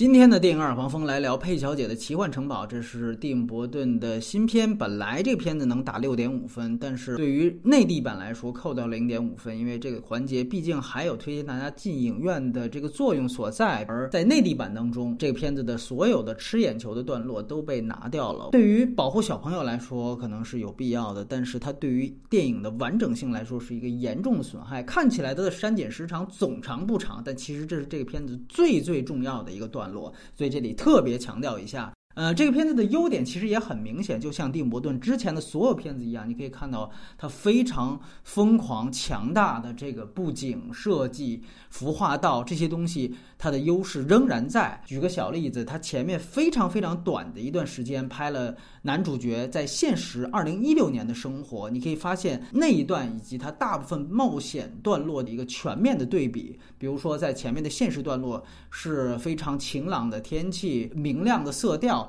今天的电影耳旁风来聊佩小姐的奇幻城堡，这是蒂姆·伯顿的新片。本来这片子能打六点五分，但是对于内地版来说扣掉零点五分，因为这个环节毕竟还有推荐大家进影院的这个作用所在。而在内地版当中，这个片子的所有的吃眼球的段落都被拿掉了。对于保护小朋友来说，可能是有必要的，但是它对于电影的完整性来说是一个严重的损害。看起来它的删减时长总长不长，但其实这是这个片子最最重要的一个段。落，所以这里特别强调一下。呃，这个片子的优点其实也很明显，就像蒂姆·伯顿之前的所有片子一样，你可以看到它非常疯狂、强大的这个布景设计、服化道这些东西，它的优势仍然在。举个小例子，它前面非常非常短的一段时间拍了男主角在现实二零一六年的生活，你可以发现那一段以及他大部分冒险段落的一个全面的对比。比如说，在前面的现实段落是非常晴朗的天气、明亮的色调。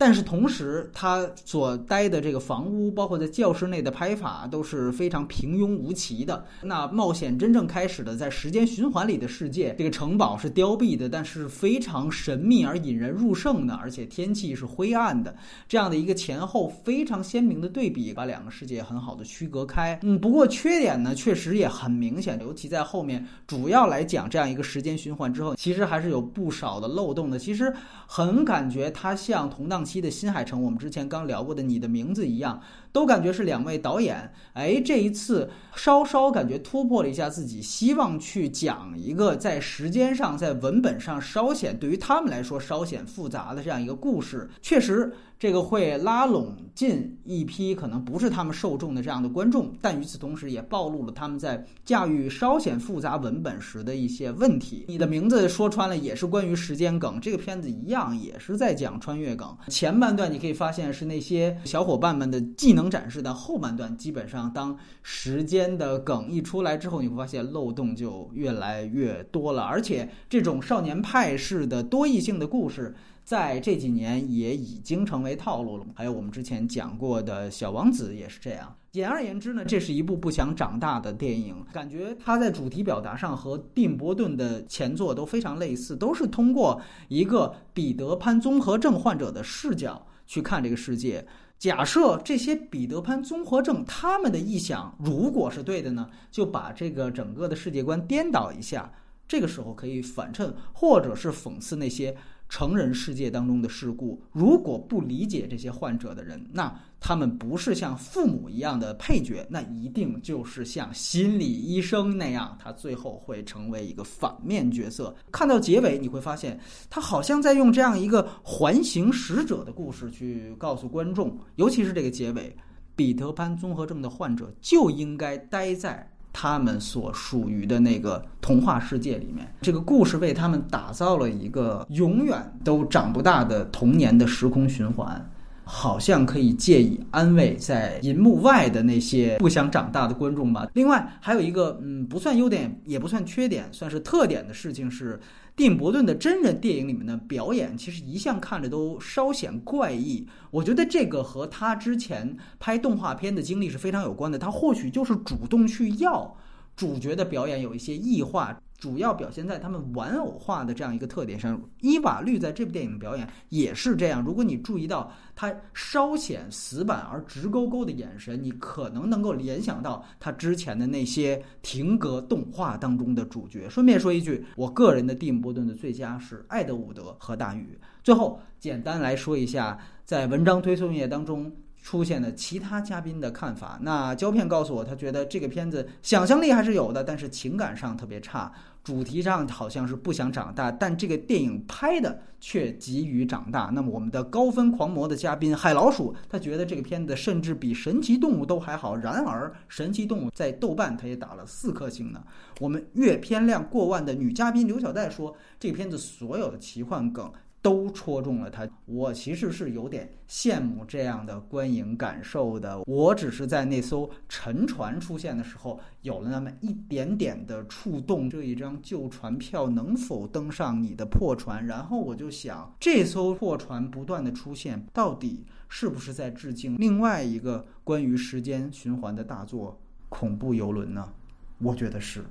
但是同时，他所待的这个房屋，包括在教室内的拍法，都是非常平庸无奇的。那冒险真正开始的，在时间循环里的世界，这个城堡是凋敝的，但是非常神秘而引人入胜的，而且天气是灰暗的，这样的一个前后非常鲜明的对比，把两个世界很好的区隔开。嗯，不过缺点呢，确实也很明显，尤其在后面主要来讲这样一个时间循环之后，其实还是有不少的漏洞的。其实很感觉它像同档。期的新海诚，我们之前刚聊过的《你的名字》一样。都感觉是两位导演，哎，这一次稍稍感觉突破了一下自己，希望去讲一个在时间上、在文本上稍显对于他们来说稍显复杂的这样一个故事。确实，这个会拉拢进一批可能不是他们受众的这样的观众，但与此同时也暴露了他们在驾驭稍显复杂文本时的一些问题。你的名字说穿了也是关于时间梗，这个片子一样也是在讲穿越梗。前半段你可以发现是那些小伙伴们的技能。展示的后半段，基本上当时间的梗一出来之后，你会发现漏洞就越来越多了。而且这种少年派式的多异性的故事，在这几年也已经成为套路了。还有我们之前讲过的小王子也是这样。简而言之呢，这是一部不想长大的电影。感觉它在主题表达上和蒂姆·伯顿的前作都非常类似，都是通过一个彼得潘综合症患者的视角去看这个世界。假设这些彼得潘综合症他们的臆想如果是对的呢，就把这个整个的世界观颠倒一下，这个时候可以反衬或者是讽刺那些。成人世界当中的事故，如果不理解这些患者的人，那他们不是像父母一样的配角，那一定就是像心理医生那样，他最后会成为一个反面角色。看到结尾，你会发现他好像在用这样一个环形使者的故事去告诉观众，尤其是这个结尾，彼得潘综合症的患者就应该待在。他们所属于的那个童话世界里面，这个故事为他们打造了一个永远都长不大的童年的时空循环，好像可以借以安慰在银幕外的那些不想长大的观众吧。另外，还有一个嗯，不算优点，也不算缺点，算是特点的事情是。蒂姆·伯顿的真人电影里面的表演，其实一向看着都稍显怪异。我觉得这个和他之前拍动画片的经历是非常有关的。他或许就是主动去要主角的表演有一些异化。主要表现在他们玩偶化的这样一个特点上。伊瓦绿在这部电影的表演也是这样。如果你注意到他稍显死板而直勾勾的眼神，你可能能够联想到他之前的那些停格动画当中的主角。顺便说一句，我个人的蒂姆·波顿的最佳是《艾德伍德和大禹》。最后，简单来说一下，在文章推送页当中。出现的其他嘉宾的看法。那胶片告诉我，他觉得这个片子想象力还是有的，但是情感上特别差。主题上好像是不想长大，但这个电影拍的却急于长大。那么我们的高分狂魔的嘉宾海老鼠，他觉得这个片子甚至比神奇动物都还好。然而神奇动物在豆瓣他也打了四颗星呢。我们阅片量过万的女嘉宾刘小戴说，这个片子所有的奇幻梗。都戳中了他，我其实是有点羡慕这样的观影感受的。我只是在那艘沉船出现的时候，有了那么一点点的触动。这一张旧船票能否登上你的破船？然后我就想，这艘破船不断的出现，到底是不是在致敬另外一个关于时间循环的大作《恐怖游轮》呢？我觉得是。